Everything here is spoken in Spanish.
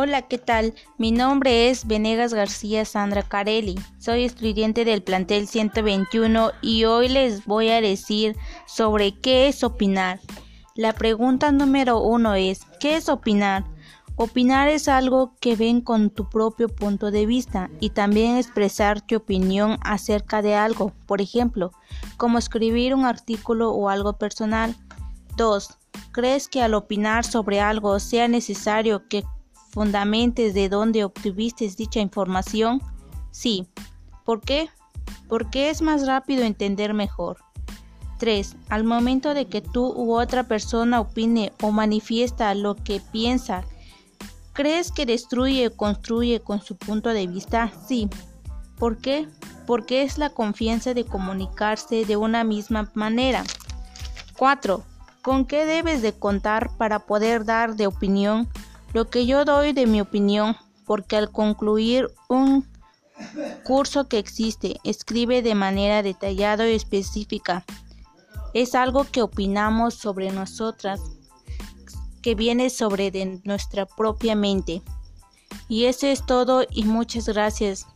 Hola, ¿qué tal? Mi nombre es Venegas García Sandra Carelli. Soy estudiante del plantel 121 y hoy les voy a decir sobre qué es opinar. La pregunta número uno es, ¿qué es opinar? Opinar es algo que ven con tu propio punto de vista y también expresar tu opinión acerca de algo, por ejemplo, como escribir un artículo o algo personal. 2. ¿Crees que al opinar sobre algo sea necesario que fundamentes de dónde obtuviste dicha información? Sí. ¿Por qué? Porque es más rápido entender mejor. 3. Al momento de que tú u otra persona opine o manifiesta lo que piensa, ¿crees que destruye o construye con su punto de vista? Sí. ¿Por qué? Porque es la confianza de comunicarse de una misma manera. 4. ¿Con qué debes de contar para poder dar de opinión lo que yo doy de mi opinión, porque al concluir un curso que existe, escribe de manera detallada y específica. Es algo que opinamos sobre nosotras, que viene sobre de nuestra propia mente. Y eso es todo y muchas gracias.